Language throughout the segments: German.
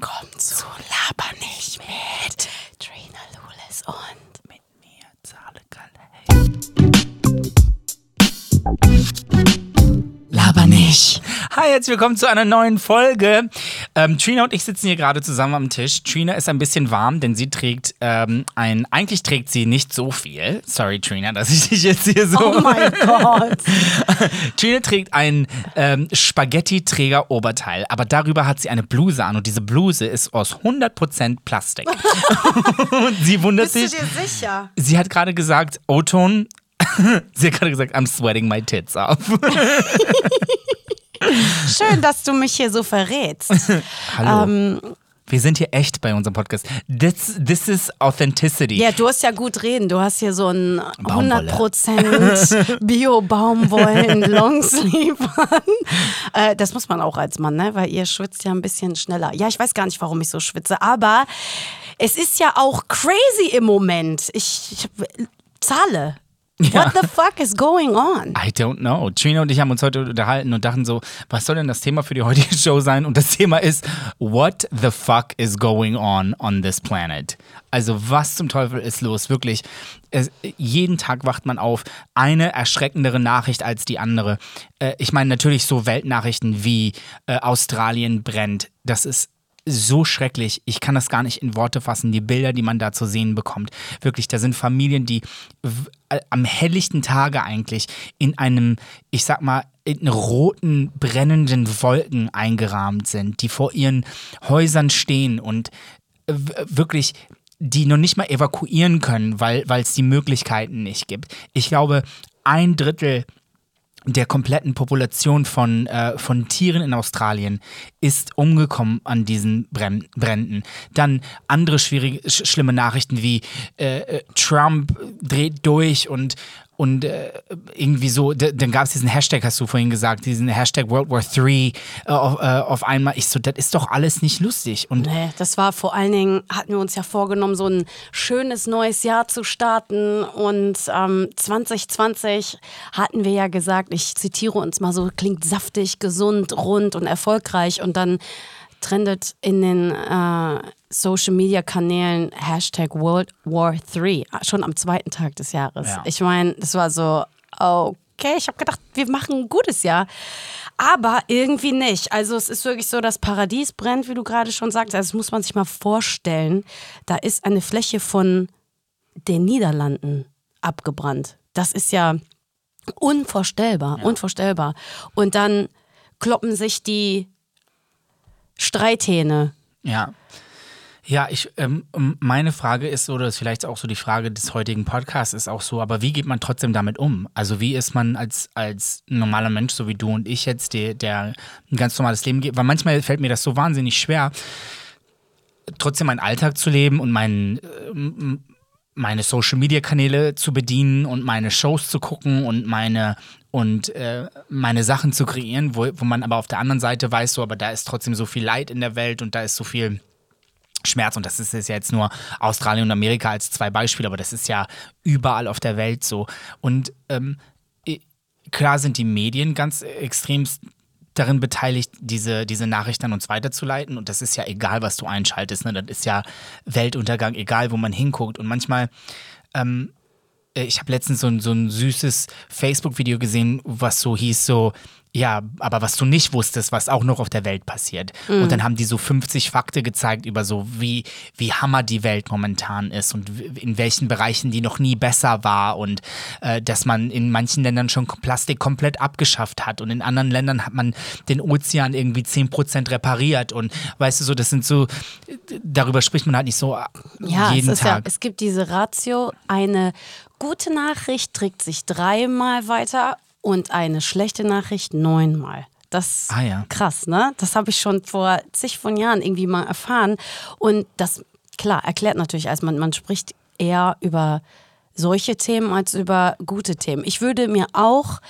Willkommen zu Laber nicht mit Trina Lulis und mit mir, Zale Kalle. Hi, herzlich willkommen zu einer neuen Folge. Ähm, Trina und ich sitzen hier gerade zusammen am Tisch. Trina ist ein bisschen warm, denn sie trägt ähm, ein. Eigentlich trägt sie nicht so viel. Sorry, Trina, dass ich dich jetzt hier so. Oh mein Gott. Trina trägt ein ähm, Spaghetti-Träger-Oberteil, aber darüber hat sie eine Bluse an und diese Bluse ist aus 100% Plastik. und sie wundert Bist sich. du dir sicher? Sie hat gerade gesagt, O-Ton. sie hat gerade gesagt, I'm sweating my tits off. Schön, dass du mich hier so verrätst. Hallo. Ähm, Wir sind hier echt bei unserem Podcast. This, this is authenticity. ja, du hast ja gut reden. Du hast hier so ein Baumwolle. 100% Bio-Baumwollen Longsleeve an. Äh, das muss man auch als Mann, ne? Weil ihr schwitzt ja ein bisschen schneller. Ja, ich weiß gar nicht, warum ich so schwitze, aber es ist ja auch crazy im Moment. Ich, ich zahle. What the fuck is going on? I don't know. Trina und ich haben uns heute unterhalten und dachten so, was soll denn das Thema für die heutige Show sein? Und das Thema ist, what the fuck is going on on this planet? Also was zum Teufel ist los? Wirklich, es, jeden Tag wacht man auf, eine erschreckendere Nachricht als die andere. Äh, ich meine natürlich so Weltnachrichten wie äh, Australien brennt. Das ist so schrecklich. Ich kann das gar nicht in Worte fassen, die Bilder, die man da zu sehen bekommt. Wirklich, da sind Familien, die äh, am helllichten Tage eigentlich in einem, ich sag mal, in roten, brennenden Wolken eingerahmt sind, die vor ihren Häusern stehen und äh, wirklich die noch nicht mal evakuieren können, weil es die Möglichkeiten nicht gibt. Ich glaube, ein Drittel der kompletten Population von, äh, von Tieren in Australien ist umgekommen an diesen Brenn Bränden. Dann andere schwierige, sch schlimme Nachrichten wie äh, äh, Trump dreht durch und, und äh, irgendwie so, dann gab es diesen Hashtag, hast du vorhin gesagt, diesen Hashtag World War III äh, auf, äh, auf einmal. Ich so, das ist doch alles nicht lustig. Und Nee, das war vor allen Dingen, hatten wir uns ja vorgenommen, so ein schönes neues Jahr zu starten. Und ähm, 2020 hatten wir ja gesagt, ich zitiere uns mal so, klingt saftig, gesund, rund und erfolgreich. Und dann trendet in den äh, Social Media Kanälen Hashtag World War III, schon am zweiten Tag des Jahres. Ja. Ich meine, das war so, okay, ich habe gedacht, wir machen ein gutes Jahr. Aber irgendwie nicht. Also es ist wirklich so, das Paradies brennt, wie du gerade schon sagst. Also das muss man sich mal vorstellen. Da ist eine Fläche von den Niederlanden abgebrannt. Das ist ja unvorstellbar, unvorstellbar. Und dann kloppen sich die Streithähne. Ja. Ja, ich, ähm, ähm, meine Frage ist, oder ist vielleicht auch so die Frage des heutigen Podcasts ist auch so, aber wie geht man trotzdem damit um? Also wie ist man als, als normaler Mensch, so wie du und ich jetzt, der, der ein ganz normales Leben geht? Weil manchmal fällt mir das so wahnsinnig schwer, trotzdem meinen Alltag zu leben und meinen, ähm, meine Social Media Kanäle zu bedienen und meine Shows zu gucken und meine und äh, meine Sachen zu kreieren, wo, wo man aber auf der anderen Seite weiß, so, aber da ist trotzdem so viel Leid in der Welt und da ist so viel Schmerz und das ist jetzt nur Australien und Amerika als zwei Beispiele, aber das ist ja überall auf der Welt so. Und ähm, klar sind die Medien ganz extrem darin beteiligt, diese, diese Nachrichten an uns weiterzuleiten. Und das ist ja egal, was du einschaltest. Ne? Das ist ja Weltuntergang, egal wo man hinguckt. Und manchmal ähm, äh, ich habe letztens so ein, so ein süßes Facebook-Video gesehen, was so hieß, so, ja, aber was du nicht wusstest, was auch noch auf der Welt passiert. Und dann haben die so 50 Fakte gezeigt über so, wie, wie hammer die Welt momentan ist und in welchen Bereichen die noch nie besser war und äh, dass man in manchen Ländern schon Plastik komplett abgeschafft hat und in anderen Ländern hat man den Ozean irgendwie 10% repariert und weißt du so, das sind so, darüber spricht man halt nicht so Ja, jeden ist ja, Tag. es gibt diese Ratio, eine gute Nachricht trägt sich dreimal weiter und eine schlechte Nachricht neunmal. Das ist Ah, ja. krass, ne? Das habe ich schon vor zig von Jahren irgendwie mal erfahren. Und das, klar, erklärt natürlich, als man, man spricht eher über solche Themen als über gute Themen. Ich würde mir auch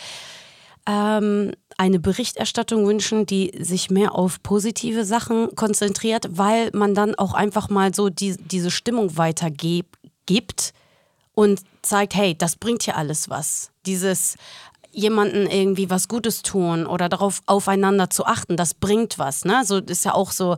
ähm, eine Berichterstattung wünschen, die sich mehr auf positive Sachen konzentriert, weil man dann auch einfach mal so die, diese Stimmung weitergibt und zeigt, hey, das bringt hier alles was. Dieses jemanden irgendwie was Gutes tun oder darauf aufeinander zu achten, das bringt was. Ne? So ist ja auch so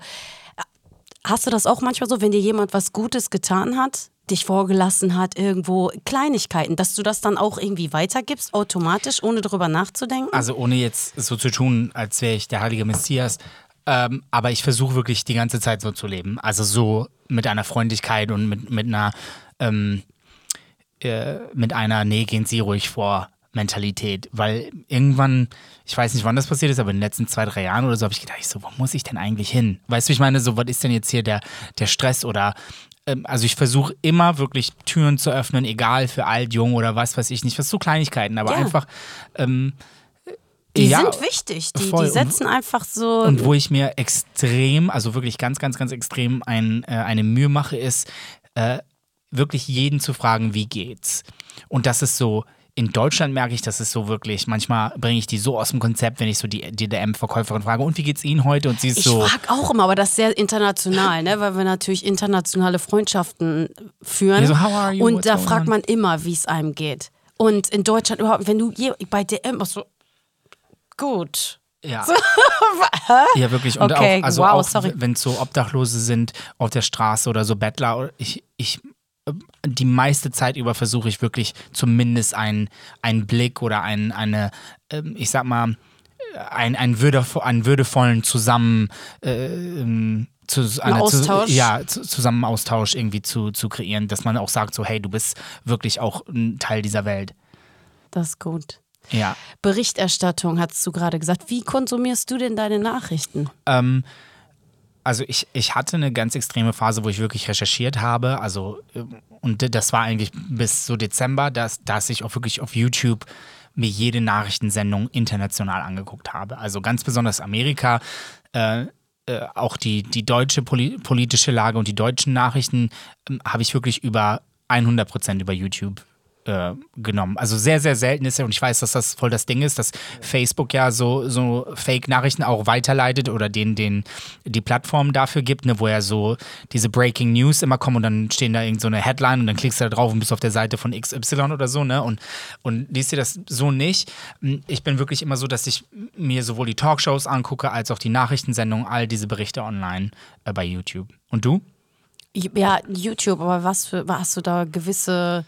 hast du das auch manchmal so, wenn dir jemand was Gutes getan hat, dich vorgelassen hat, irgendwo Kleinigkeiten, dass du das dann auch irgendwie weitergibst, automatisch, ohne darüber nachzudenken? Also ohne jetzt so zu tun, als wäre ich der heilige Messias. Ähm, aber ich versuche wirklich die ganze Zeit so zu leben. Also so mit einer Freundlichkeit und mit, mit einer ähm, äh, mit einer, nee, gehen Sie ruhig vor Mentalität. Weil irgendwann, ich weiß nicht, wann das passiert ist, aber in den letzten zwei, drei Jahren oder so habe ich gedacht, ich so, wo muss ich denn eigentlich hin? Weißt du, ich meine, so, was ist denn jetzt hier der, der Stress oder ähm, also ich versuche immer wirklich Türen zu öffnen, egal für alt, jung oder was weiß ich nicht, was so Kleinigkeiten, aber Ja. einfach ähm, die ja, sind wichtig, die, die setzen einfach so. Und wo ich mir extrem, also wirklich ganz, ganz, ganz extrem ein, äh, eine Mühe mache, ist, äh, wirklich jeden zu fragen, wie geht's? Und das ist so, in Deutschland merke ich, das ist so wirklich, manchmal bringe ich die so aus dem Konzept, wenn ich so die, die DM-Verkäuferin frage, und wie geht's Ihnen heute? Und sie ist Ich so. frage auch immer, aber das ist sehr international, ne? weil wir natürlich internationale Freundschaften führen. Ja, so, how are you? Und What's da fragt on? man immer, wie es einem geht. Und in Deutschland überhaupt, wenn du je, bei DM auch so, gut. Ja. ja, wirklich. Und Okay, auch, also wow, auch wenn es so Obdachlose sind auf der Straße oder so Bettler, ich, ich die meiste Zeit über versuche ich wirklich zumindest einen, einen Blick oder ein, eine, ähm, ich sag mal, ein, ein würdefo einen würdevollen Zusammen äh, ähm, zu, eine, Austausch? Zu, ja, zu, zusammen Austausch irgendwie zu, zu kreieren, dass man auch sagt, so, hey, du bist wirklich auch ein Teil dieser Welt. Das ist gut. Ja. Berichterstattung, hast du gerade gesagt. Wie konsumierst du denn deine Nachrichten? Ähm, also ich, ich hatte eine ganz extreme Phase, wo ich wirklich recherchiert habe. Also, ähm, und das war eigentlich bis so Dezember, dass, dass ich auch wirklich auf YouTube mir jede Nachrichtensendung international angeguckt habe. Also ganz besonders Amerika, äh, äh, auch die, die deutsche poli politische Lage und die deutschen Nachrichten ähm, habe ich wirklich über 100 Prozent über YouTube äh, genommen. Also sehr, sehr selten ist ja, und ich weiß, dass das voll das Ding ist, dass Facebook ja so, so Fake-Nachrichten auch weiterleitet oder den, den die Plattform dafür gibt, ne, wo ja so diese Breaking News immer kommen und dann stehen da irgend so Headline und dann klickst du da drauf und bist auf der Seite von XY oder so, ne? Und, und liest dir das so nicht. Ich bin wirklich immer so, dass ich mir sowohl die Talkshows angucke, als auch die Nachrichtensendungen, all diese Berichte online äh, bei YouTube. Und du? Ja, YouTube, aber was für, hast du da gewisse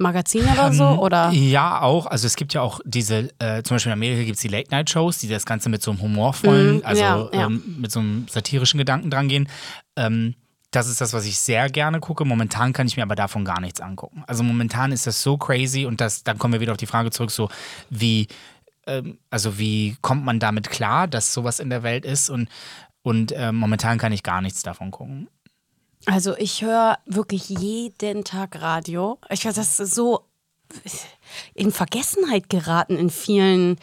Magazine oder so? Oder? Ja, auch. Also es gibt ja auch diese, äh, zum Beispiel in Amerika gibt es die Late-Night-Shows, die das Ganze mit so einem humorvollen, Mhm, also ja, ja. Ähm, mit so einem satirischen Gedanken drangehen. Ähm, das ist das, was ich sehr gerne gucke. Momentan kann ich mir aber davon gar nichts angucken. Also momentan ist das so crazy und das, dann kommen wir wieder auf die Frage zurück, so wie, ähm, also wie kommt man damit klar, dass sowas in der Welt ist und, und ähm, momentan kann ich gar nichts davon gucken. Also ich höre wirklich jeden Tag Radio. Ich weiß, das ist so in Vergessenheit geraten in vielen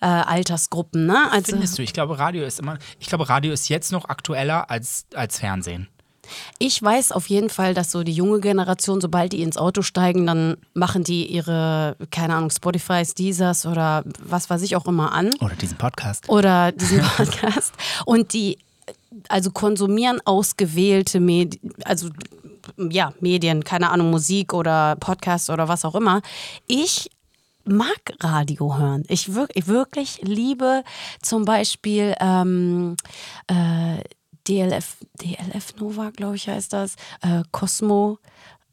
äh, Altersgruppen. Ne? Also Findest du? Ich glaube, Radio ist immer, ich glaube, Radio ist jetzt noch aktueller als, als Fernsehen. ich weiß auf jeden Fall, dass so die junge Generation, sobald die ins Auto steigen, dann machen die ihre, keine Ahnung, Spotifys, Deezers oder was weiß ich auch immer an. Oder diesen Podcast. oder diesen Podcast. Und die also konsumieren ausgewählte Medien, also ja, Medien, keine Ahnung, Musik oder Podcast oder was auch immer. Ich mag Radio hören. Ich, wirk ich wirklich liebe zum Beispiel ähm, äh, DLF, DLF Nova, glaube ich, heißt das, äh, Cosmo.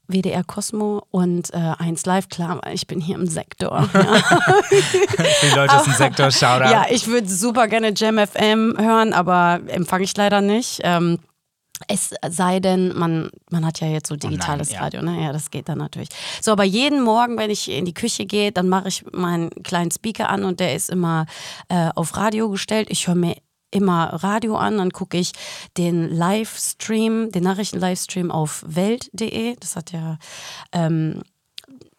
WDR Cosmo und äh, 1 Live, klar, weil ich bin hier im Sektor. Ja. Für die Leute aus dem Sektor, Shoutout. Ja, ich würde super gerne Jam FM hören, aber empfange ich leider nicht. Ähm, es sei denn, man, man hat ja jetzt so digitales Oh ja. Radio, ne? Ja, das geht dann natürlich. So, aber jeden Morgen, wenn ich in die Küche gehe, dann mache ich meinen kleinen Speaker an und der ist immer äh, auf Radio gestellt. Ich höre mir immer Radio an, dann gucke ich den Livestream, den Nachrichten-Livestream auf welt.de. Das hat ja ähm,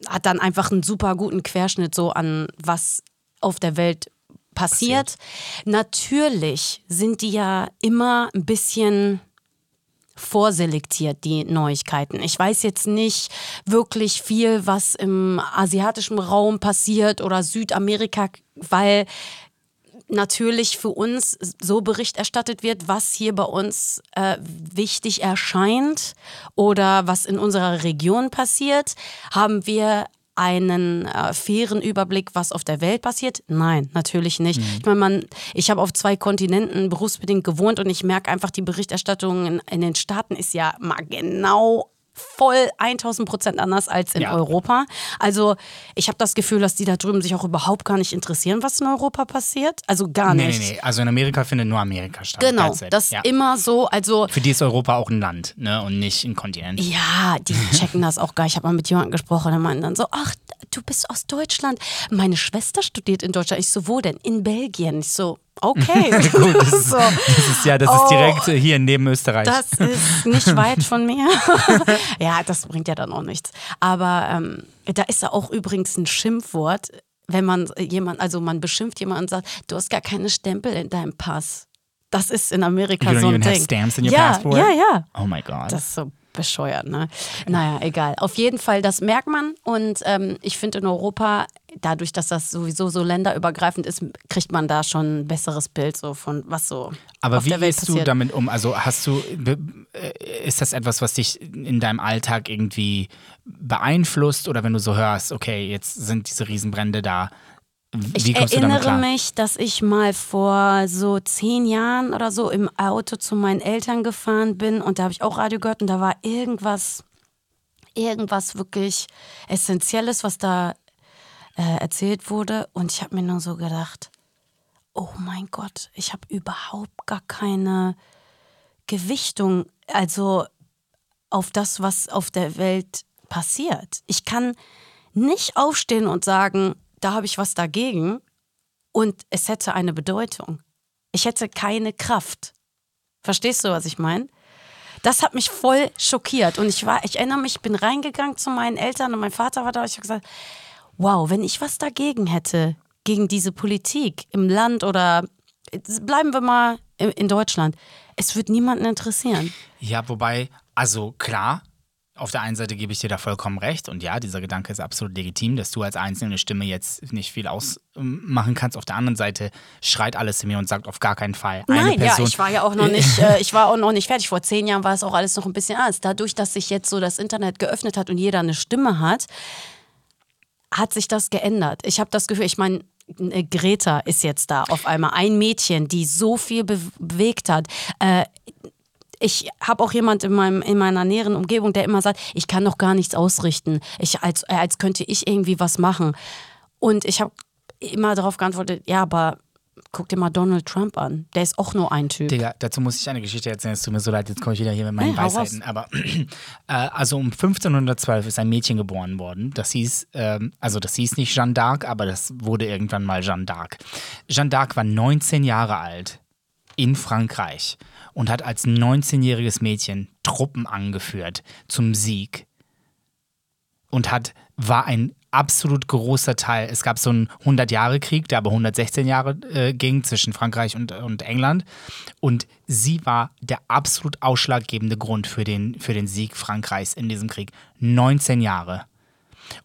hat dann einfach einen super guten Querschnitt so an was auf der Welt passiert. Natürlich sind die ja immer ein bisschen vorselektiert, die Neuigkeiten. Ich weiß jetzt nicht wirklich viel, was im asiatischen Raum passiert oder Südamerika, weil natürlich für uns so Bericht erstattet wird, was hier bei uns äh, wichtig erscheint oder was in unserer Region passiert, haben wir einen äh, fairen Überblick, was auf der Welt passiert? Nein, natürlich nicht. Ich meine, man, ich habe auf zwei Kontinenten berufsbedingt gewohnt und ich merke einfach, die Berichterstattung in, in den Staaten ist ja mal genau voll 1000 Prozent anders als in Ja. Europa. Also ich habe das Gefühl, dass die da drüben sich auch überhaupt gar nicht interessieren, was in Europa passiert. Also gar Nee, nicht. nee, nee. Also in Amerika findet nur Amerika statt. Genau, das ja. immer so, also Für die ist Europa auch ein Land, ne? Und nicht ein Kontinent. ja, die checken das auch gar. Ich habe mal mit jemandem gesprochen, der meinte dann so, ach, du bist aus Deutschland. Meine Schwester studiert in Deutschland. Ich so, wo denn? In Belgien. Ich so, okay. Gut, das ist, so, das ist ja, das ist Oh. direkt äh, hier neben Österreich. das ist nicht weit von mir. ja, das bringt ja dann auch nichts. Aber ähm, da ist ja auch übrigens ein Schimpfwort, wenn man jemand, also man beschimpft jemanden und sagt, du hast gar keine Stempel in deinem Pass. Das ist in Amerika You don't so ein even have Ding. stamps in your ja, passport? ja, ja. oh my God. Das ist so bescheuert, ne? Naja, egal. Auf jeden Fall, das merkt man. Und ähm, ich finde in Europa, dadurch, dass das sowieso so länderübergreifend ist, kriegt man da schon ein besseres Bild so von was so Aber auf wie der Welt gehst du passiert. damit um? Also hast du, äh, ist das etwas, was dich in deinem Alltag irgendwie beeinflusst oder wenn du so hörst, okay, jetzt sind diese Riesenbrände da, wie Ich erinnere mich, dass ich mal vor so zehn Jahren oder so im Auto zu meinen Eltern gefahren bin und da habe ich auch Radio gehört und da war irgendwas, irgendwas wirklich Essentielles, was da äh, erzählt wurde und ich habe mir nur so gedacht, oh mein Gott, ich habe überhaupt gar keine Gewichtung, also auf das, was auf der Welt passiert. Ich kann nicht aufstehen und sagen, da habe ich was dagegen und es hätte eine Bedeutung. Ich hätte keine Kraft. Verstehst du, was ich meine? Das hat mich voll schockiert und ich war, ich erinnere mich, ich bin reingegangen zu meinen Eltern und mein Vater war da und ich habe gesagt, wow, wenn ich was dagegen hätte, gegen diese Politik im Land oder bleiben wir mal in Deutschland, es wird niemanden interessieren. Ja, wobei, also klar, auf der einen Seite gebe ich dir da vollkommen recht und ja, dieser Gedanke ist absolut legitim, dass du als einzelne Stimme jetzt nicht viel ausmachen kannst. Auf der anderen Seite schreit alles in mir und sagt auf gar keinen Fall. Eine Nein, ja, Person, ich war ja auch noch nicht, äh, ich war auch noch nicht fertig. Vor zehn Jahren war es auch alles noch ein bisschen anders. Dadurch, dass sich jetzt so das Internet geöffnet hat und jeder eine Stimme hat, hat sich das geändert. Ich habe das Gefühl, ich meine, äh, Greta ist jetzt da auf einmal. Ein Mädchen, die so viel be bewegt hat. Äh, ich habe auch jemand in, meinem, in meiner näheren Umgebung, der immer sagt, ich kann doch gar nichts ausrichten. Ich, als, äh, als könnte ich irgendwie was machen. Und ich habe immer darauf geantwortet, ja, aber guck dir mal Donald Trump an. Der ist auch nur ein Typ. Digga, dazu muss ich eine Geschichte erzählen. Es tut mir so leid, jetzt komme ich wieder hier mit meinen hau Weisheiten. Aber äh, also um 1512 ist ein Mädchen geboren worden. Das hieß, ähm, also das hieß nicht Jeanne d'Arc, aber das wurde irgendwann mal Jeanne d'Arc. Jeanne d'Arc war 19 Jahre alt in Frankreich und hat als 19-jähriges Mädchen Truppen angeführt zum Sieg und hat, war ein absolut großer Teil. Es gab so einen 100-Jahre-Krieg, der aber 116 Jahre äh, ging zwischen Frankreich und, und England. Und sie war der absolut ausschlaggebende Grund für den, für den Sieg Frankreichs in diesem Krieg. 19 Jahre.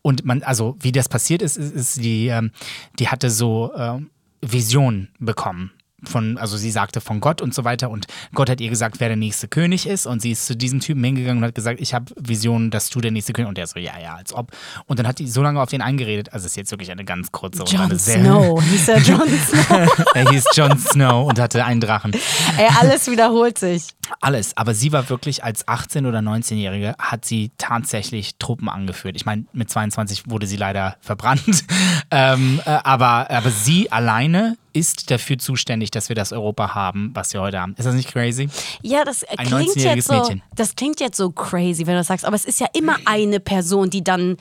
Und man, also wie das passiert ist, ist, ist die, ähm, die hatte so ähm, Visionen bekommen. Von, also sie sagte von Gott und so weiter und Gott hat ihr gesagt, wer der nächste König ist und sie ist zu diesem Typen hingegangen und hat gesagt, ich habe Visionen, dass du der nächste König und der so, ja, ja, als ob. Und dann hat die so lange auf den eingeredet, also ist jetzt wirklich eine ganz kurze und John eine sehr, Snow, hieß er John Snow. er hieß Jon Snow und hatte einen Drachen. Ey, alles wiederholt sich. Alles, aber sie war wirklich als 18- oder 19-Jährige, hat sie tatsächlich Truppen angeführt. Ich meine, mit 22 wurde sie leider verbrannt, ähm, äh, aber, aber sie alleine ist dafür zuständig, dass wir das Europa haben, was wir heute haben. Ist das nicht crazy? Ja, das Ein klingt 19-jähriges jetzt so, Mädchen. das klingt jetzt so crazy, wenn du das sagst, aber es ist ja immer eine Person, die dann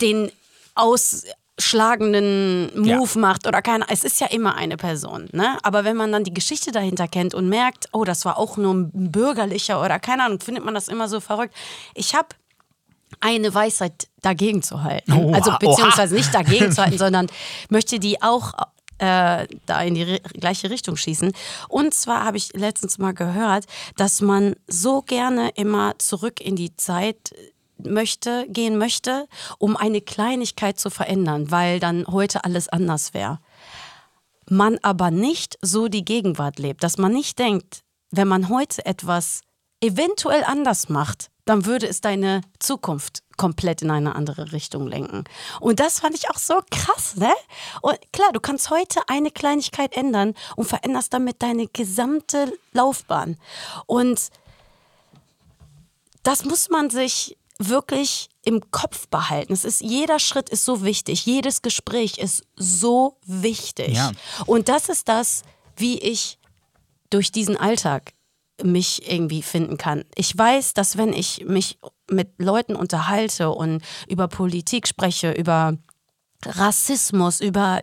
den ausschlagenden Move Ja. macht oder keine, es ist ja immer eine Person, ne? Aber wenn man dann die Geschichte dahinter kennt und merkt, oh, das war auch nur ein bürgerlicher oder keine Ahnung, findet man das immer so verrückt. Ich habe eine Weisheit dagegen zu halten. Oha, also oha. beziehungsweise nicht dagegen zu halten, sondern möchte die auch äh, da in die gleiche Richtung schießen. Und zwar habe ich letztens mal gehört, dass man so gerne immer zurück in die Zeit möchte, gehen möchte, um eine Kleinigkeit zu verändern, weil dann heute alles anders wäre. Man aber nicht so die Gegenwart lebt, dass man nicht denkt, wenn man heute etwas eventuell anders macht, dann würde es deine Zukunft komplett in eine andere Richtung lenken. Und das fand ich auch so krass, ne? Und klar, du kannst heute eine Kleinigkeit ändern und veränderst damit deine gesamte Laufbahn. Und das muss man sich wirklich im Kopf behalten. Es ist, jeder Schritt ist so wichtig, jedes Gespräch ist so wichtig. Ja. Und das ist das, wie ich durch diesen Alltag mich irgendwie finden kann. Ich weiß, dass wenn ich mich mit Leuten unterhalte und über Politik spreche, über Rassismus, über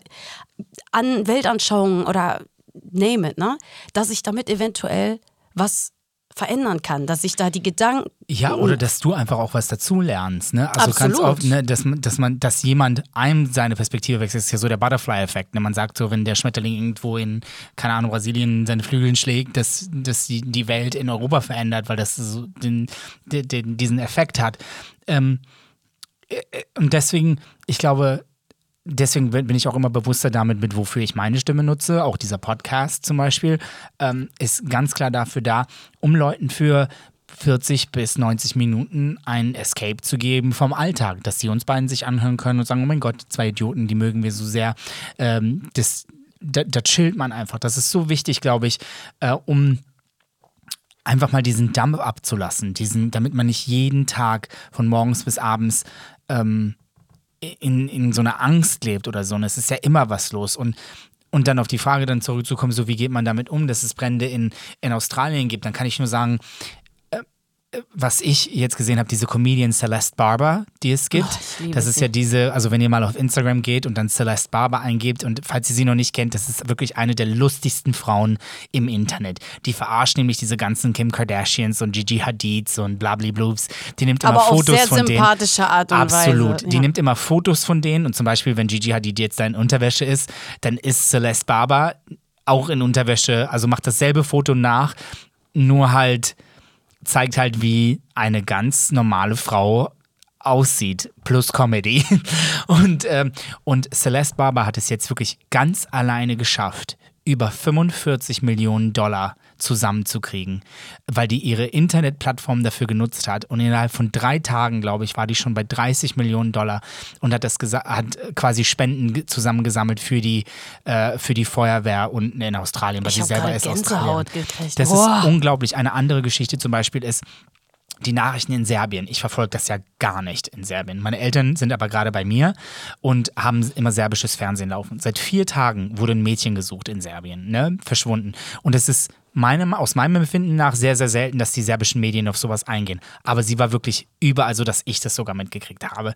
An Weltanschauungen oder name it, ne, dass ich damit eventuell was verändern kann, dass ich da die Gedanken. Ja, oder dass du einfach auch was dazu lernst. Ne? Also Absolut. ganz oft, ne, dass, man- dass man, dass jemand einem seine Perspektive wechselt, ist ja so der Butterfly-Effekt. Ne? Man sagt so, wenn der Schmetterling irgendwo in, keine Ahnung, Brasilien seine Flügel schlägt, dass, dass die, die Welt in Europa verändert, weil das so den, den, diesen Effekt hat. Ähm, äh, und deswegen, ich glaube, deswegen bin ich auch immer bewusster damit, mit wofür ich meine Stimme nutze. Auch dieser Podcast zum Beispiel ähm, ist ganz klar dafür da, um Leuten für 40 bis 90 Minuten ein Escape zu geben vom Alltag, dass sie uns beiden sich anhören können und sagen, oh mein Gott, zwei Idioten, die mögen wir so sehr. Ähm, das, da, da chillt man einfach. Das ist so wichtig, glaube ich, äh, um einfach mal diesen Dampf abzulassen, diesen, damit man nicht jeden Tag von morgens bis abends ähm, in, in so einer Angst lebt oder so. Und es ist ja immer was los. Und, und dann auf die Frage dann zurückzukommen, so wie geht man damit um, dass es Brände in, in Australien gibt, dann kann ich nur sagen, was ich jetzt gesehen habe, diese Comedian Celeste Barber, die es gibt. Oh, ich liebe das ist sie. ja diese, also wenn ihr mal auf Instagram geht und dann Celeste Barber eingebt und falls ihr sie noch nicht kennt, das ist wirklich eine der lustigsten Frauen im Internet. Die verarscht nämlich diese ganzen Kim Kardashians und Gigi Hadids und blablablubs. Die nimmt immer Aber Fotos sehr von denen. sympathische Art und Absolut. Weise. Die ja. nimmt immer Fotos von denen und zum Beispiel, wenn Gigi Hadid jetzt da in Unterwäsche ist, dann ist Celeste Barber auch in Unterwäsche, also macht dasselbe Foto nach, nur halt zeigt halt, wie eine ganz normale Frau aussieht, plus Comedy. Und, ähm, und Celeste Barber hat es jetzt wirklich ganz alleine geschafft, über 45 Millionen Dollar zusammenzukriegen, weil die ihre Internetplattform dafür genutzt hat. Und innerhalb von drei Tagen, glaube ich, war die schon bei 30 Millionen Dollar und hat das hat quasi Spenden ge- zusammengesammelt für die, äh, für die Feuerwehr unten in Australien, weil Ich sie selber ist Australien. Gekriegt. Das Boah. ist unglaublich. Eine andere Geschichte zum Beispiel ist, die Nachrichten in Serbien. Ich verfolge das ja gar nicht in Serbien. Meine Eltern sind aber gerade bei mir und haben immer serbisches Fernsehen laufen. Seit vier Tagen wurde ein Mädchen gesucht in Serbien, ne? verschwunden. Und es ist meinem, aus meinem Empfinden nach sehr, sehr selten, dass die serbischen Medien auf sowas eingehen. Aber sie war wirklich überall so, dass ich das sogar mitgekriegt habe.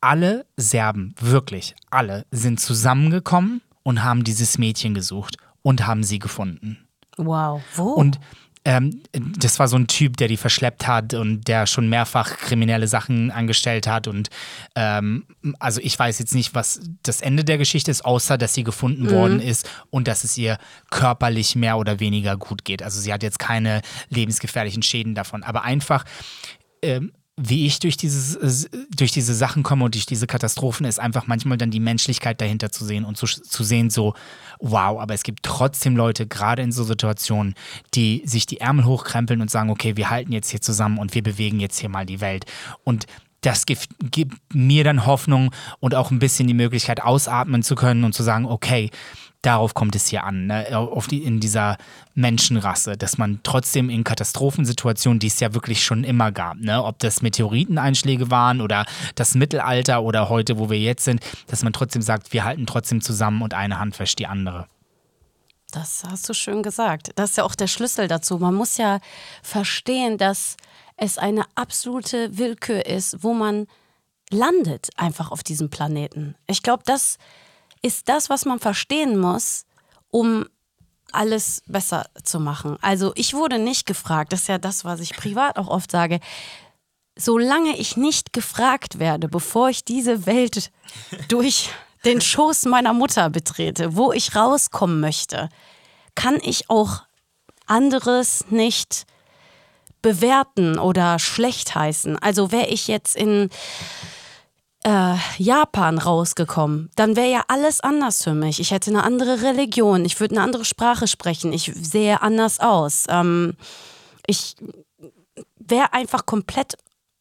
Alle Serben, wirklich alle, sind zusammengekommen und haben dieses Mädchen gesucht und haben sie gefunden. Wow. Wo? Und ähm, das war so ein Typ, der die verschleppt hat und der schon mehrfach kriminelle Sachen angestellt hat. Und ähm, also ich weiß jetzt nicht, was das Ende der Geschichte ist, außer dass sie gefunden worden ist und dass es ihr körperlich mehr oder weniger gut geht. Also sie hat jetzt keine lebensgefährlichen Schäden davon. Aber einfach ähm, wie ich durch, dieses, durch diese Sachen komme und durch diese Katastrophen, ist einfach manchmal dann die Menschlichkeit dahinter zu sehen und zu, zu sehen, so, wow, aber es gibt trotzdem Leute, gerade in so Situationen, die sich die Ärmel hochkrempeln und sagen, okay, wir halten jetzt hier zusammen und wir bewegen jetzt hier mal die Welt. Und das gibt, gibt mir dann Hoffnung und auch ein bisschen die Möglichkeit, ausatmen zu können und zu sagen, okay, darauf kommt es hier an, ne? auf die, in dieser Menschenrasse, dass man trotzdem in Katastrophensituationen, die es ja wirklich schon immer gab, ne? ob das Meteoriteneinschläge waren oder das Mittelalter oder heute, wo wir jetzt sind, dass man trotzdem sagt, wir halten trotzdem zusammen und eine Hand wäscht die andere. Das hast du schön gesagt. Das ist ja auch der Schlüssel dazu. Man muss ja verstehen, dass es eine absolute Willkür ist, wo man landet einfach auf diesem Planeten. Ich glaube, das ist das, was man verstehen muss, um alles besser zu machen. Also ich wurde nicht gefragt, das ist ja das, was ich privat auch oft sage. Solange ich nicht gefragt werde, bevor ich diese Welt durch den Schoß meiner Mutter betrete, wo ich rauskommen möchte, kann ich auch anderes nicht bewerten oder schlecht heißen. Also wäre ich jetzt in äh, Japan rausgekommen, dann wäre ja alles anders für mich. Ich hätte eine andere Religion, ich würde eine andere Sprache sprechen, ich sähe anders aus. Ähm, ich wäre einfach komplett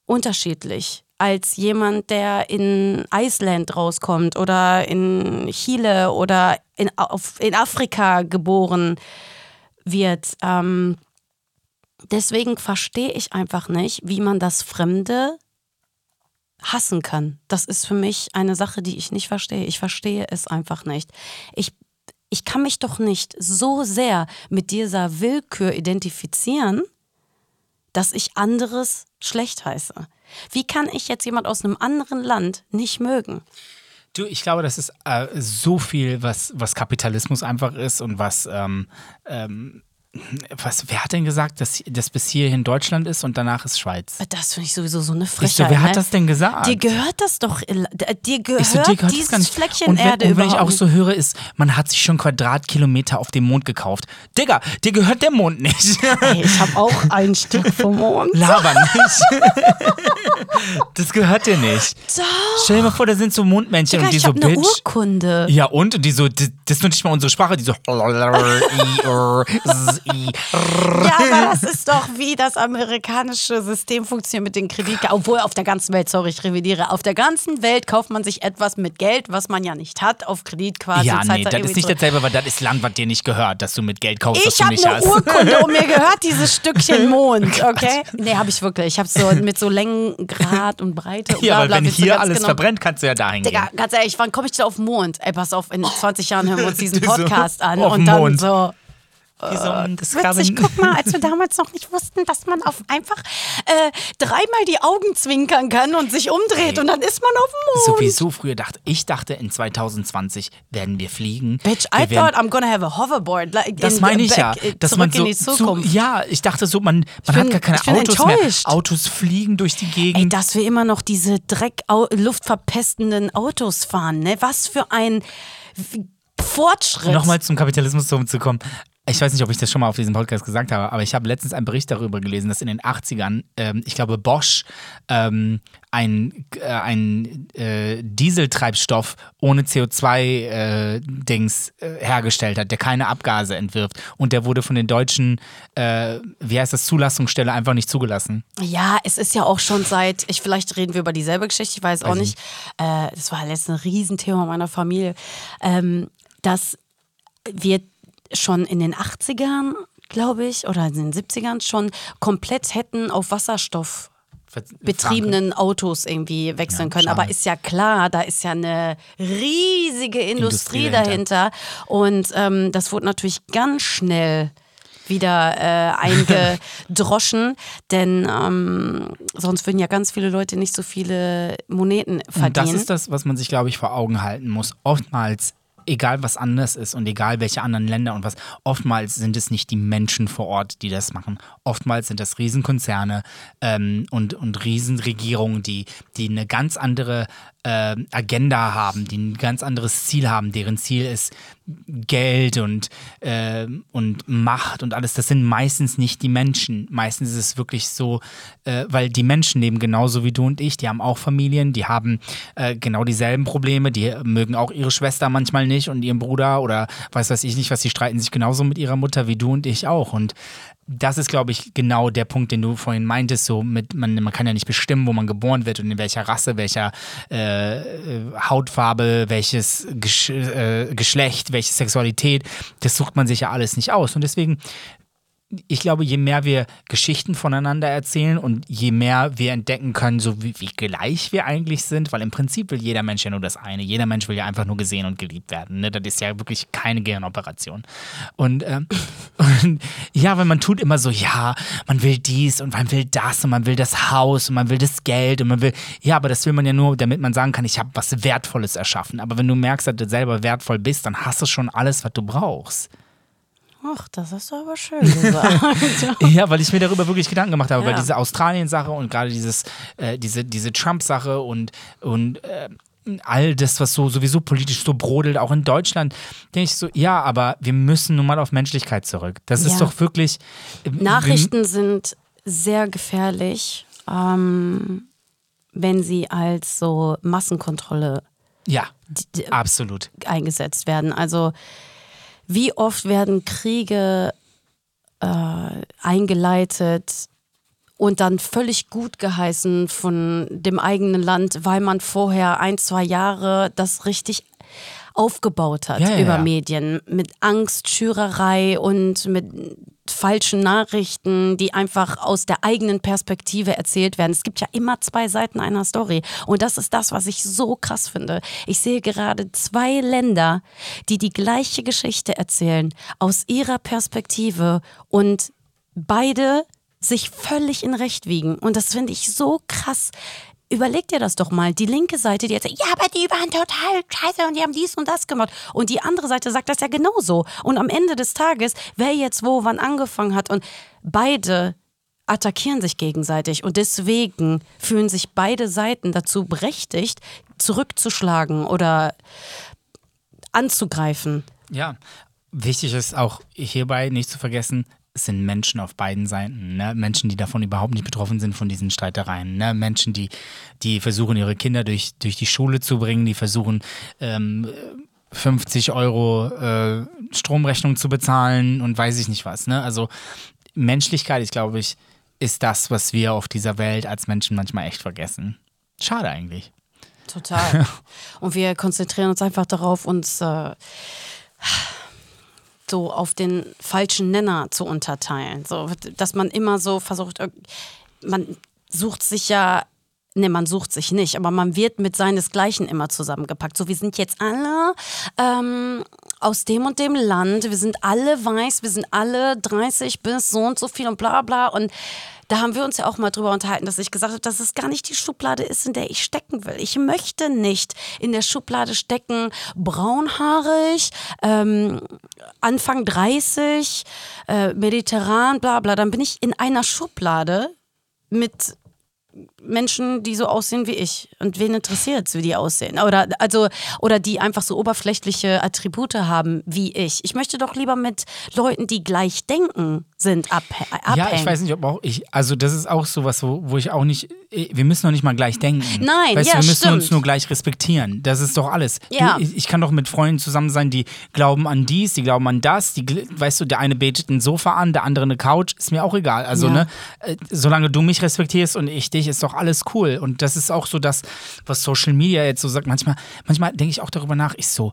unterschiedlich als jemand, der in Island rauskommt oder in Chile oder in, auf, in Afrika geboren wird. Ähm, deswegen verstehe ich einfach nicht, wie man das Fremde hassen kann. Das ist für mich eine Sache, die ich nicht verstehe. Ich verstehe es einfach nicht. Ich, ich kann mich doch nicht so sehr mit dieser Willkür identifizieren, dass ich anderes schlecht heiße. Wie kann ich jetzt jemand aus einem anderen Land nicht mögen? Du, ich glaube, das ist äh, so viel, was, was Kapitalismus einfach ist und was ähm, ähm, was, wer hat denn gesagt, dass das bis hierhin Deutschland ist und danach ist Schweiz? Das finde ich sowieso so eine Frechheit. So, wer hat ne? das denn gesagt? Dir gehört das doch, dir gehört, so, dir gehört dieses Fleckchen und wenn, Erde Und wenn ich auch so höre, ist, man hat sich schon Quadratkilometer auf dem Mond gekauft. Digga, dir gehört der Mond nicht. Ey, ich habe auch ein Stück vom Mond. Laber nicht. das gehört dir nicht. Doch. Stell dir mal vor, da sind so Mondmännchen Digga, und die ich so, habe eine Bitch. Urkunde. Ja, und? Und die so, das ist noch nicht mal unsere Sprache, die so. Ja, aber das ist doch wie das amerikanische System funktioniert mit den Kreditkarten. Obwohl auf der ganzen Welt, sorry, ich revidiere, auf der ganzen Welt kauft man sich etwas mit Geld, was man ja nicht hat, auf Kredit quasi. Ja, nee, das ist nicht dasselbe, weil das ist Land, was dir nicht gehört, dass du mit Geld kaufst, was Ich du habe nicht eine hast. Urkunde und mir gehört dieses Stückchen Mond, okay? Nee, habe ich wirklich. Ich habe so mit so Längen, Grad und Breite und Ja, weil wenn hier alles genau- verbrennt, kannst du ja dahin Digga, gehen. ganz ehrlich, wann komme ich denn auf Mond? Ey, pass auf, in 20 Jahren hören wir uns diesen Die so Podcast an auf und dann Mond. so. Die so, das Witzig, guck mal, als wir damals noch nicht wussten, dass man auf einfach äh, dreimal die Augen zwinkern kann und sich umdreht und dann ist man auf dem Mond. Sowieso früher dachte ich dachte in 2020 werden wir fliegen. Bitch, wir I werden, thought I'm gonna have a hoverboard. Like, das in- meine ich ja, äh, dass man so zu, ja, ich dachte so, man, man bin- hat gar keine Autos enttäuscht. mehr. Autos fliegen durch die Ey, Gegend. dass wir immer noch diese Dreck-luftverpestenden Autos fahren, ne? Was für ein Fortschritt. Nochmal zum Kapitalismus zurückzukommen. Ich weiß nicht, ob ich das schon mal auf diesem Podcast gesagt habe, aber ich habe letztens einen Bericht darüber gelesen, dass in den 80ern, ähm, ich glaube, Bosch ähm, ein, äh, ein äh, Dieseltreibstoff ohne CO2-Dings äh, hergestellt hat, der keine Abgase entwirft. Und der wurde von den deutschen, äh, wie heißt das, Zulassungsstelle einfach nicht zugelassen. Ja, es ist ja auch schon seit, ich vielleicht reden wir über dieselbe Geschichte, ich weiß auch nicht. Äh, das war letztens ein Riesenthema meiner Familie, ähm, dass wir schon in den 80ern, glaube ich, oder in den 70ern schon komplett hätten auf Wasserstoff betriebenen Autos irgendwie wechseln können. schade. Aber ist ja klar, da ist ja eine riesige Industrie, Industrie dahinter. Und ähm, das wurde natürlich ganz schnell wieder äh, eingedroschen, denn ähm, sonst würden ja ganz viele Leute nicht so viele Moneten verdienen. Und das ist das, was man sich, glaube ich, vor Augen halten muss. Oftmals, egal was anders ist und egal welche anderen Länder und was, oftmals sind es nicht die Menschen vor Ort, die das machen. Oftmals sind das Riesenkonzerne ähm, und, und Riesenregierungen, die, die eine ganz andere äh, Agenda haben, die ein ganz anderes Ziel haben, deren Ziel ist Geld und, äh, und Macht und alles. Das sind meistens nicht die Menschen. Meistens ist es wirklich so, äh, weil die Menschen leben genauso wie du und ich. Die haben auch Familien, die haben äh, genau dieselben Probleme. Die mögen auch ihre Schwester manchmal nicht und ihren Bruder oder weiß weiß ich nicht, was. Sie streiten sich genauso mit ihrer Mutter wie du und ich auch. Und das ist, glaube ich, genau der Punkt, den du vorhin meintest. So mit, man, man kann ja nicht bestimmen, wo man geboren wird und in welcher Rasse, welcher äh, äh, Hautfarbe, welches Gesch äh, Geschlecht, welche Sexualität. Das sucht man sich ja alles nicht aus. Und deswegen ich glaube, je mehr wir Geschichten voneinander erzählen und je mehr wir entdecken können, so wie, wie gleich wir eigentlich sind, weil im Prinzip will jeder Mensch ja nur das eine. Jeder Mensch will ja einfach nur gesehen und geliebt werden. Ne? Das ist ja wirklich keine Gehirnoperation. Und, ähm, und ja, weil man tut immer so, ja, man will dies und man will das und man will das Haus und man will das Geld und man will, ja, aber das will man ja nur, damit man sagen kann, ich habe was Wertvolles erschaffen. Aber wenn du merkst, dass du selber wertvoll bist, dann hast du schon alles, was du brauchst. Ach, das hast du aber schön gesagt. Ja, weil ich mir darüber wirklich Gedanken gemacht habe, Ja. weil diese Australien-Sache und gerade dieses, äh, diese, diese Trump-Sache und, und äh, all das, was so sowieso politisch so brodelt, auch in Deutschland, denke ich so, ja, aber wir müssen nun mal auf Menschlichkeit zurück. Das ist Ja. doch wirklich. äh, wir- Nachrichten sind sehr gefährlich, ähm, wenn sie als so Massenkontrolle Ja, absolut. eingesetzt werden. Also wie oft werden Kriege äh, eingeleitet, und dann völlig gut geheißen von dem eigenen Land, weil man vorher ein, zwei Jahre das richtig aufgebaut hat Ja, ja, über ja. Medien mit Angstschürerei und mit falschen Nachrichten, die einfach aus der eigenen Perspektive erzählt werden. Es gibt ja immer zwei Seiten einer Story und das ist das, was ich so krass finde. Ich sehe gerade zwei Länder, die die gleiche Geschichte erzählen aus ihrer Perspektive und beide sich völlig in Recht wiegen und das finde ich so krass. Überleg dir das doch mal. Die linke Seite, die jetzt sagt, ja, aber die waren total scheiße und die haben dies und das gemacht. Und die andere Seite sagt das ja genauso. Und am Ende des Tages, wer jetzt wo wann angefangen hat und beide attackieren sich gegenseitig und deswegen fühlen sich beide Seiten dazu berechtigt, zurückzuschlagen oder anzugreifen. Ja, wichtig ist auch hierbei nicht zu vergessen, es sind Menschen auf beiden Seiten, ne? Menschen, die davon überhaupt nicht betroffen sind von diesen Streitereien, ne? Menschen, die, die versuchen, ihre Kinder durch, durch die Schule zu bringen, die versuchen, ähm, 50 Euro äh, Stromrechnung zu bezahlen und weiß ich nicht was. Ne? Also Menschlichkeit, ich glaube ich, ist das, was wir auf dieser Welt als Menschen manchmal echt vergessen. Schade eigentlich. Total. Und wir konzentrieren uns einfach darauf, uns äh, so auf den falschen Nenner zu unterteilen. So, dass man immer so versucht, man sucht sich ja, ne, man sucht sich nicht, aber man wird mit seinesgleichen immer zusammengepackt. So, wir sind jetzt alle ähm, aus dem und dem Land, wir sind alle weiß, wir sind alle 30 bis so und so viel und bla bla und da haben wir uns ja auch mal drüber unterhalten, dass ich gesagt habe, dass es gar nicht die Schublade ist, in der ich stecken will. Ich möchte nicht in der Schublade stecken, braunhaarig, ähm, Anfang 30, äh, mediterran, bla bla. Dann bin ich in einer Schublade mit Menschen, die so aussehen wie ich. Und wen interessiert es, wie die aussehen? Oder, also, oder die einfach so oberflächliche Attribute haben wie ich. Ich möchte doch lieber mit Leuten, die gleich denken, sind abhä abhängen. Ja, ich weiß nicht, ob auch ich, also das ist auch sowas, wo, wo ich auch nicht, eh, wir müssen noch nicht mal gleich denken. Nein, weißt ja, wir müssen stimmt. uns nur gleich respektieren. Das ist doch alles. Ja. Du, ich, kann doch mit Freunden zusammen sein, die glauben an dies, die glauben an das, die, weißt du, der eine betet ein Sofa an, der andere eine Couch, ist mir auch egal. Also, Ja. ne, äh, solange du mich respektierst und ich dich, ist doch alles cool. Und das ist auch so das, was Social Media jetzt so sagt. Manchmal, manchmal denke ich auch darüber nach, ich so,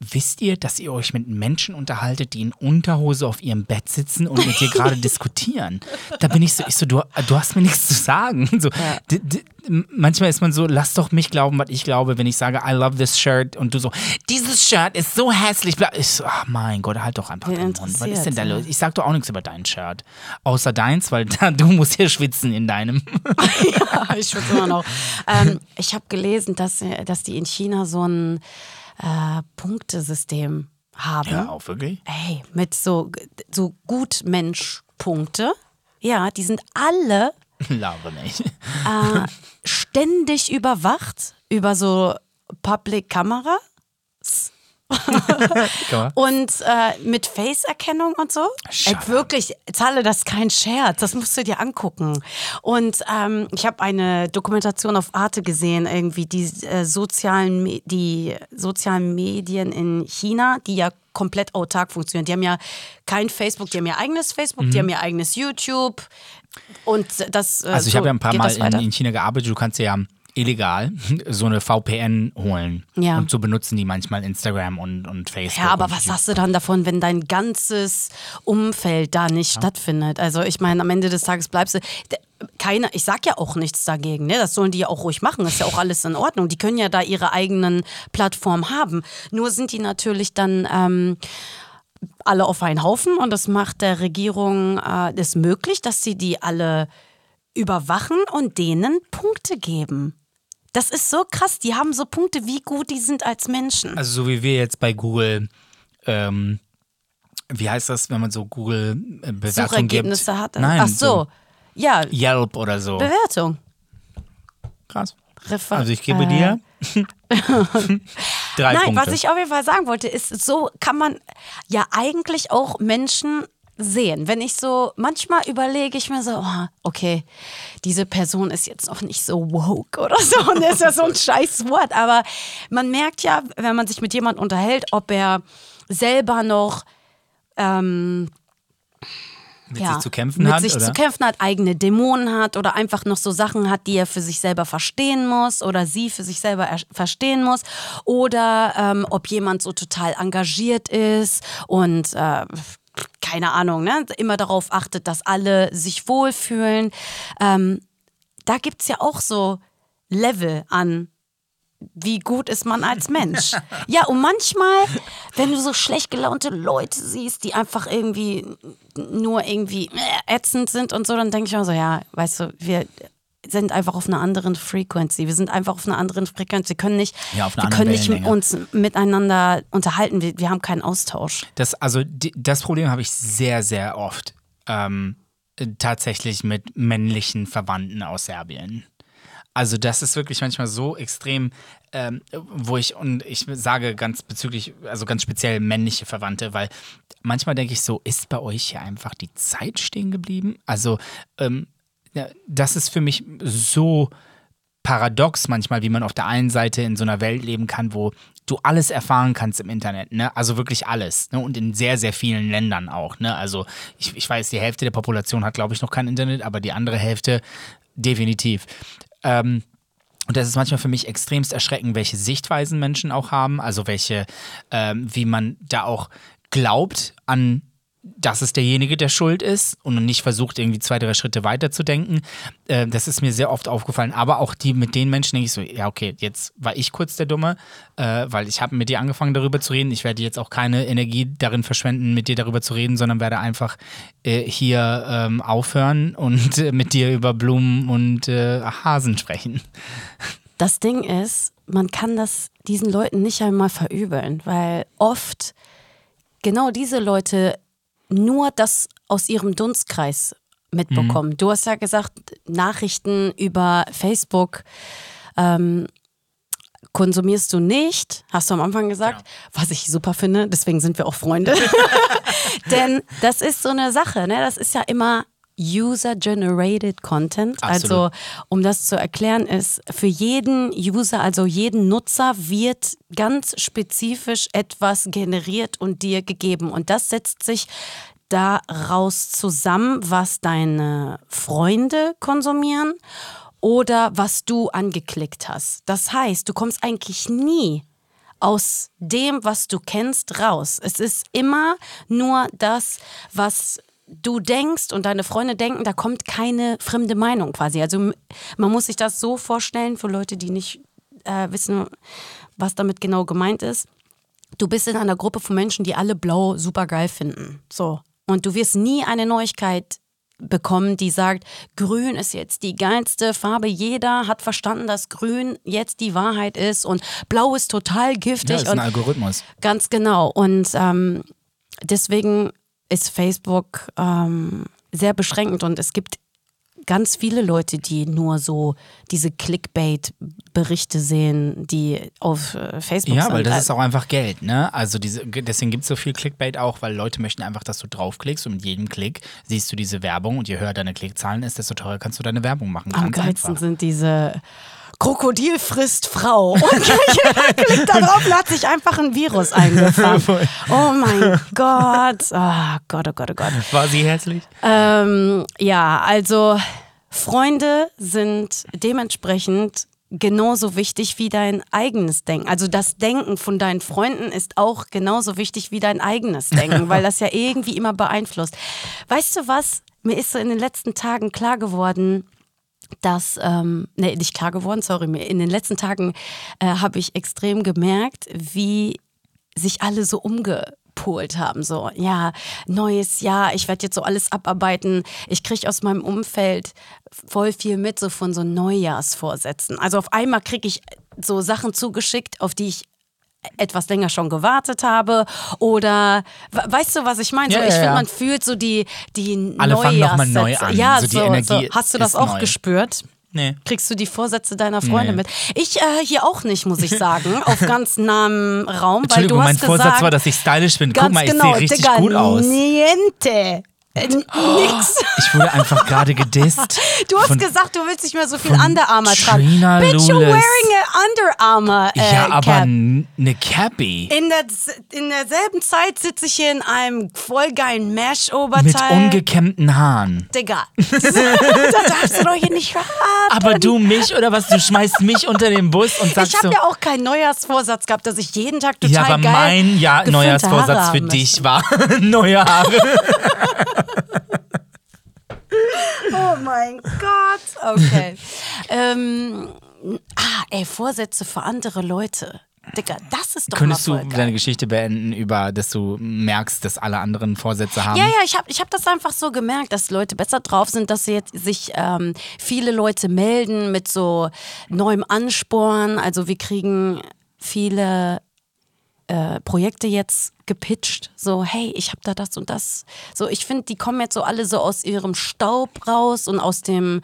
wisst ihr, dass ihr euch mit Menschen unterhaltet, die in Unterhose auf ihrem Bett sitzen und mit dir gerade diskutieren? Da bin ich so, ich so, du, du hast mir nichts zu sagen. So, d- manchmal ist man so, lass doch mich glauben, was ich glaube, wenn ich sage, I love this shirt und du so, dieses Shirt ist so hässlich. Ich so, ach mein Gott, halt doch einfach Wen den Mund. Was ist denn da ja? los? Ich sag doch auch nichts über dein Shirt. Außer deins, weil da, du musst ja schwitzen in deinem. ja, ich schwitze immer noch. Ähm, ich habe gelesen, dass, dass die in China so ein äh, Punktesystem haben. Ja, auch wirklich. Ey, mit so, so Gutmensch-Punkte. Ja, die sind alle Glaube nicht. äh, ständig überwacht über so Public Kamera Kann man- und äh, mit Face-Erkennung und so. Ey, wirklich, Zahle, das ist kein Scherz, das musst du dir angucken. Und ähm, ich habe eine Dokumentation auf Arte gesehen, irgendwie die, äh, sozialen, Me- die sozialen Medien in China, die ja komplett autark funktionieren. Die haben ja kein Facebook, die haben ihr eigenes Facebook, die haben ihr eigenes YouTube. Und das. Äh. Also ich so habe ja ein paar Mal in, in China gearbeitet. Du kannst ja illegal so eine VPN holen. Ja. Und so benutzen die manchmal Instagram und, und Facebook. Ja, aber was hast du dann davon, wenn dein ganzes Umfeld da nicht stattfindet? Also ich meine, am Ende des Tages bleibst du. Keiner, ich sag ja auch nichts dagegen, ne? Das sollen die ja auch ruhig machen, ist ja auch alles in Ordnung. Die können ja da ihre eigenen Plattformen haben. Nur sind die natürlich dann ähm, alle auf einen Haufen und das macht der Regierung äh, es möglich, dass sie die alle überwachen und denen Punkte geben. Das ist so krass. Die haben so Punkte, wie gut die sind als Menschen. Also so wie wir jetzt bei Google, ähm, wie heißt das, wenn man so Google äh, Bewertungen Suchergebnisse gibt? hat. Nein, Ach so. Ja, Yelp oder so. Bewertung. Krass. Refer Also ich gebe äh, dir drei Nein, Punkte. was ich auf jeden Fall sagen wollte, ist, so kann man ja eigentlich auch Menschen sehen. Wenn ich so, manchmal überlege ich mir so, oh, okay, diese Person ist jetzt noch nicht so woke oder so. Und das ist ja so ein scheiß Wort. Aber man merkt ja, wenn man sich mit jemandem unterhält, ob er selber noch ähm, mit sich zu kämpfen mit hat, sich oder? zu kämpfen hat, eigene Dämonen hat oder einfach noch so Sachen hat, die er für sich selber verstehen muss oder sie für sich selber er- verstehen muss oder ähm, ob jemand so total engagiert ist und äh, keine Ahnung, ne, immer darauf achtet, dass alle sich wohlfühlen. Ähm, da gibt es ja auch so Level an wie gut ist man als Mensch. Ja, und manchmal, wenn du so schlecht gelaunte Leute siehst, die einfach irgendwie nur irgendwie äh, ätzend sind und so, dann denke ich mir so, ja, weißt du, wir sind einfach auf einer anderen Frequency. Wir sind einfach auf einer anderen Frequenz. Wir können nicht, Ja, wir können nicht uns miteinander unterhalten. Wir, wir haben keinen Austausch. Das, also die, das Problem habe ich sehr, sehr oft ähm, äh, tatsächlich mit männlichen Verwandten aus Serbien. Also das ist wirklich manchmal so extrem, ähm, wo ich, und ich sage ganz bezüglich, also ganz speziell männliche Verwandte, weil manchmal denke ich so, ist bei euch hier einfach die Zeit stehen geblieben? Also ähm, das ist für mich so paradox manchmal, wie man auf der einen Seite in so einer Welt leben kann, wo du alles erfahren kannst im Internet, ne? Also wirklich alles, ne? Und in sehr, sehr vielen Ländern auch, ne? Also ich, ich weiß, die Hälfte der Population hat, glaube ich, noch kein Internet, aber die andere Hälfte definitiv. Ähm, und das ist manchmal für mich extremst erschreckend, welche Sichtweisen Menschen auch haben, also welche, ähm, wie man da auch glaubt an dass es derjenige, der schuld ist und nicht versucht, irgendwie zwei, drei Schritte weiterzudenken. Äh, das ist mir sehr oft aufgefallen. Aber auch die mit den Menschen denke ich so, ja, okay, jetzt war ich kurz der Dumme, äh, weil ich habe mit dir angefangen, darüber zu reden. Ich werde jetzt auch keine Energie darin verschwenden, mit dir darüber zu reden, sondern werde einfach äh, hier ähm, aufhören und äh, mit dir über Blumen und äh, Hasen sprechen. Das Ding ist, man kann das diesen Leuten nicht einmal verübeln, weil oft genau diese Leute nur das aus ihrem Dunstkreis mitbekommen. Du hast ja gesagt, Nachrichten über Facebook ähm, konsumierst du nicht, hast du am Anfang gesagt, was ich super finde, deswegen sind wir auch Freunde. Denn das ist so eine Sache, ne? das ist ja immer User-Generated Content. Absolut. Also, um das zu erklären, ist für jeden User, also jeden Nutzer, wird ganz spezifisch etwas generiert und dir gegeben. Und das setzt sich daraus zusammen, was deine Freunde konsumieren oder was du angeklickt hast. Das heißt, du kommst eigentlich nie aus dem, was du kennst, raus. Es ist immer nur das, was du denkst und deine Freunde denken, da kommt keine fremde Meinung quasi. Also man muss sich das so vorstellen für Leute, die nicht äh, wissen, was damit genau gemeint ist. Du bist in einer Gruppe von Menschen, die alle blau super geil finden. So. Und du wirst nie eine Neuigkeit bekommen, die sagt, grün ist jetzt die geilste Farbe. Jeder hat verstanden, dass grün jetzt die Wahrheit ist und blau ist total Ja, giftig. ist ein und Algorithmus. Ganz genau. Und ähm, deswegen ist Facebook ähm, sehr beschränkend und es gibt ganz viele Leute, die nur so diese Clickbait-Berichte sehen, die auf äh, Facebook Ja, sind. weil das ist auch einfach Geld, ne? Also diese, deswegen gibt es so viel Clickbait auch, weil Leute möchten einfach, dass du draufklickst und mit jedem Klick siehst du diese Werbung und je höher deine Klickzahlen ist, desto teurer kannst du deine Werbung machen. Am geilsten einfach. sind diese Krokodil frisst Frau. Und klickt da drauf und hat sich einfach ein Virus eingefangen. Oh mein Gott. Oh Gott, oh Gott, oh Gott. War sie hässlich? Ähm, ja, also Freunde sind dementsprechend genauso wichtig wie dein eigenes Denken. Also das Denken von deinen Freunden ist auch genauso wichtig wie dein eigenes Denken, weil das ja irgendwie immer beeinflusst. Weißt du was? Mir ist so in den letzten Tagen klar geworden, dass, ähm, nee, nicht klar geworden, sorry, in den letzten Tagen äh, habe ich extrem gemerkt, wie sich alle so umgepolt haben. So, ja, neues Jahr, ich werde jetzt so alles abarbeiten. Ich kriege aus meinem Umfeld voll viel mit, so von so Neujahrsvorsätzen. Also auf einmal kriege ich so Sachen zugeschickt, auf die ich etwas länger schon gewartet habe oder we- weißt du was ich meine so, Ja, ich ja, finde ja. man fühlt so die die Alle fangen neu an. ja So die so, Energie so. hast du das auch neu. gespürt Nee. Kriegst du die Vorsätze deiner Freunde Nee. mit? Ich äh, hier auch nicht, muss ich sagen, auf ganz nahem Raum, weil du hast mein gesagt, Vorsatz war, dass ich stylisch bin. Guck mal, ich genau, sehe richtig Digga, gut aus. Niente. Äh, nix. Ich wurde einfach gerade gedisst. Du hast gesagt, du willst nicht mehr so viel Under Armour tragen. Trina Bitch, you're wearing a Under Armour äh, ja, aber Cap. eine Cappy. In, der, in derselben Zeit sitze ich hier in einem voll geilen Mit Mesh-Oberteil. ungekämmten Haaren. Digga, da darfst du doch hier nicht raten. Aber du mich oder was? Du schmeißt mich unter den Bus und sagst Ich habe so. ja auch keinen Neujahrsvorsatz gehabt, dass ich jeden Tag total Ja, aber geil mein ja, Neujahrsvorsatz für haben dich war neue Haare. Oh mein Gott. Okay. ähm, ah, ey, Vorsätze für andere Leute. Digga, das ist doch Könntest mal du voll geil. deine Geschichte beenden, über, dass du merkst, dass alle anderen Vorsätze haben? Ja, ja, ich habe ich hab das einfach so gemerkt, dass Leute besser drauf sind, dass sie jetzt sich ähm, viele Leute melden mit so neuem Ansporn. Also wir kriegen viele äh, Projekte jetzt gepitcht, so hey, ich habe da das und das. So, ich finde, die kommen jetzt so alle so aus ihrem Staub raus und aus dem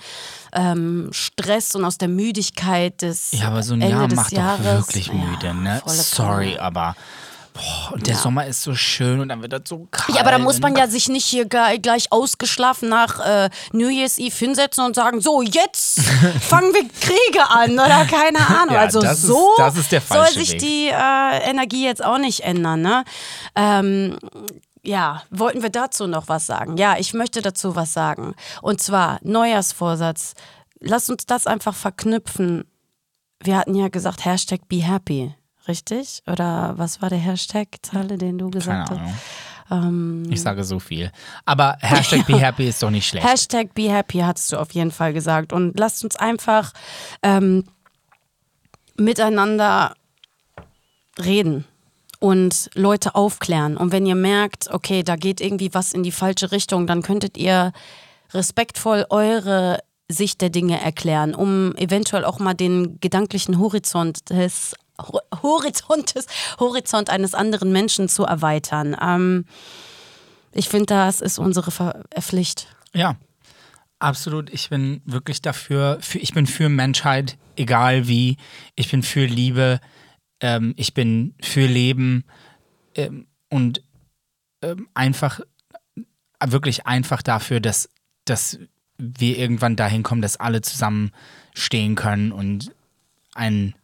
ähm, Stress und aus der Müdigkeit des Ja, aber so ein Ende Jahr macht Jahres. doch wirklich Ja, müde, ne? volle Sorry, Kanne. aber boah, und der Sommer ist so schön und dann wird das so kalt. Ja, aber da muss man ja sich nicht hier gleich ausgeschlafen nach äh, New Year's Eve hinsetzen und sagen, so, jetzt fangen wir Kriege an oder keine Ahnung. Ja, also ist- so ist der soll sich Weg. die äh, Energie jetzt auch nicht ändern. Ne? Ähm, ja, wollten wir dazu noch was sagen? Ja, ich möchte dazu was sagen. Und zwar Neujahrsvorsatz. Lass uns das einfach verknüpfen. Wir hatten ja gesagt, Hashtag be happy. Richtig? Oder was war der Hashtag, Zahle, den du gesagt hast? Ahnung. ich sage so viel. Aber Hashtag Be Happy ist doch nicht schlecht. Hashtag Be Happy hast du auf jeden Fall gesagt. Und lasst uns einfach ähm, miteinander reden und Leute aufklären. Und wenn ihr merkt, okay, da geht irgendwie was in die falsche Richtung, dann könntet ihr respektvoll eure Sicht der Dinge erklären, um eventuell auch mal den gedanklichen Horizont des Ho- Horizont, eines anderen Menschen zu erweitern. Ähm, ich finde, das ist unsere Ver Pflicht. Ja, absolut. Ich bin wirklich dafür, für, ich bin für Menschheit, egal wie. Ich bin für Liebe, ähm, ich bin für Leben ähm, und ähm, einfach, wirklich einfach dafür, dass, dass wir irgendwann dahin kommen, dass alle zusammen stehen können und ein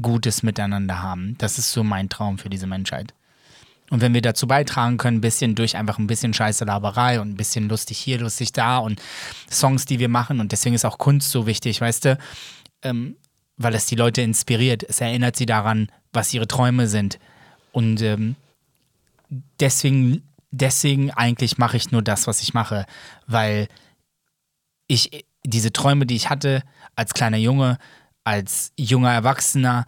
gutes Miteinander haben. Das ist so mein Traum für diese Menschheit. Und wenn wir dazu beitragen können, ein bisschen durch einfach ein bisschen scheiße Laberei und ein bisschen lustig hier, lustig da und Songs, die wir machen. Und deswegen ist auch Kunst so wichtig, weißt du, ähm, weil es die Leute inspiriert. Es erinnert sie daran, was ihre Träume sind. Und ähm, deswegen, deswegen eigentlich mache ich nur das, was ich mache, weil ich diese Träume, die ich hatte als kleiner Junge, als junger Erwachsener,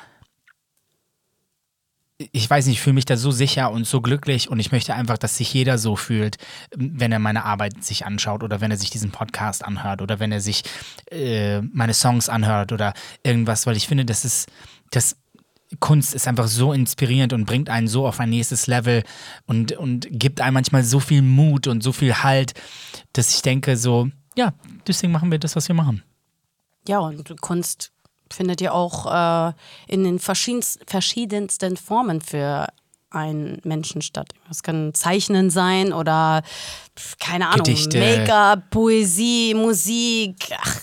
ich weiß nicht, ich fühle mich da so sicher und so glücklich und ich möchte einfach, dass sich jeder so fühlt, wenn er meine Arbeit sich anschaut oder wenn er sich diesen Podcast anhört oder wenn er sich äh, meine Songs anhört oder irgendwas, weil ich finde, das ist, das Kunst ist einfach so inspirierend und bringt einen so auf ein nächstes Level und, und gibt einem manchmal so viel Mut und so viel Halt, dass ich denke so, ja, deswegen machen wir das, was wir machen. Ja, und Kunst findet ja auch äh, in den verschiedenst, verschiedensten Formen für einen Menschen statt. Das kann Zeichnen sein oder keine Ahnung. Make-up, Poesie, Musik, ach,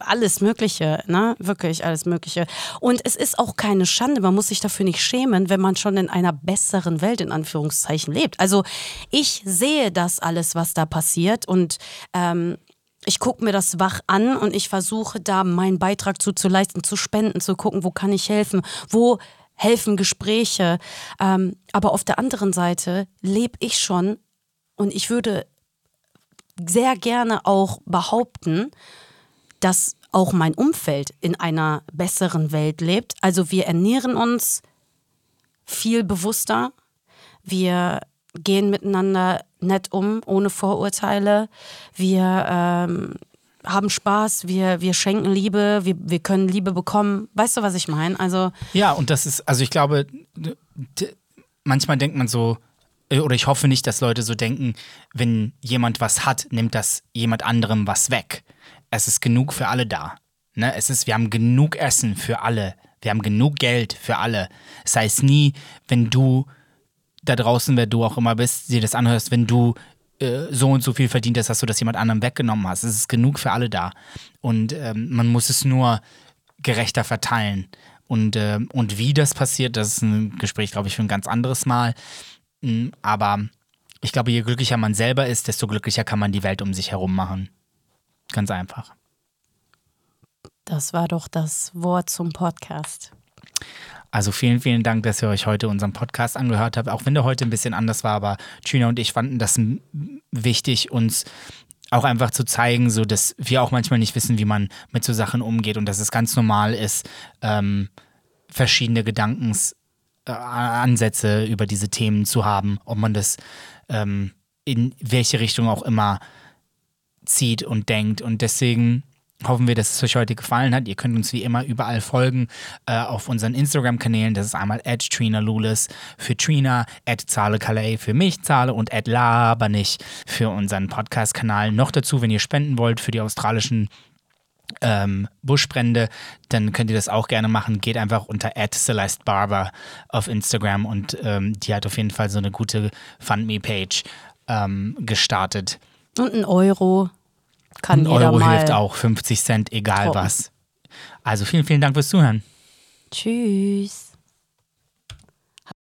alles Mögliche, ne? Wirklich alles Mögliche. Und es ist auch keine Schande, man muss sich dafür nicht schämen, wenn man schon in einer besseren Welt in Anführungszeichen lebt. Also ich sehe das alles, was da passiert und ähm, ich gucke mir das wach an und ich versuche da meinen Beitrag zu, zu leisten, zu spenden, zu gucken, wo kann ich helfen, wo helfen Gespräche. Ähm, aber auf der anderen Seite lebe ich schon und ich würde sehr gerne auch behaupten, dass auch mein Umfeld in einer besseren Welt lebt. Also wir ernähren uns viel bewusster. Wir gehen miteinander nett um, ohne Vorurteile. Wir ähm, haben Spaß, wir, wir schenken Liebe, wir, wir können Liebe bekommen. Weißt du, was ich meine? Also, Ja, und das ist, also ich glaube, manchmal denkt man so, äh, oder ich hoffe nicht, dass Leute so denken, wenn jemand was hat, nimmt das jemand anderem was weg. Es ist genug für alle da. Ne? Es ist, wir haben genug Essen für alle. Wir haben genug Geld für alle. Es heißt nie, wenn du da draußen, wer du auch immer bist, dir das anhörst, wenn du äh, so und so viel verdient hast, dass du das jemand anderem weggenommen hast. Es ist genug für alle da. Und ähm, man muss es nur gerechter verteilen. Und, äh, und wie das passiert, das ist ein Gespräch, glaube ich, für ein ganz anderes Mal. Mm, aber ich glaube, je glücklicher man selber ist, desto glücklicher kann man die Welt um sich herum machen. Ganz einfach. Das war doch das Wort zum Podcast. Also vielen, vielen Dank, dass ihr euch heute unseren Podcast angehört habt. Auch wenn der heute ein bisschen anders war, aber Gina und ich fanden das wichtig, uns auch einfach zu zeigen, so dass wir auch manchmal nicht wissen, wie man mit so Sachen umgeht und dass es ganz normal ist, ähm, verschiedene Gedankensansätze äh, über diese Themen zu haben, ob man das ähm, in welche Richtung auch immer zieht und denkt. Und deswegen hoffen wir, dass es euch heute gefallen hat. Ihr könnt uns wie immer überall folgen äh, auf unseren Instagram-Kanälen. Das ist einmal at Trina Lulis für Trina, at Zahle Calais für mich, Zahle und at Labernich für unseren Podcast-Kanal. Noch dazu, wenn ihr spenden wollt für die australischen ähm, Buschbrände, dann könnt ihr das auch gerne machen. Geht einfach unter Celeste Barber auf Instagram und ähm, die hat auf jeden Fall so eine gute FundMe-Page ähm, gestartet. Und ein Euro kann ein jeder Euro mal. hilft auch, 50 Cent, egal droppen. was. Also vielen, vielen Dank fürs Zuhören. Tschüss.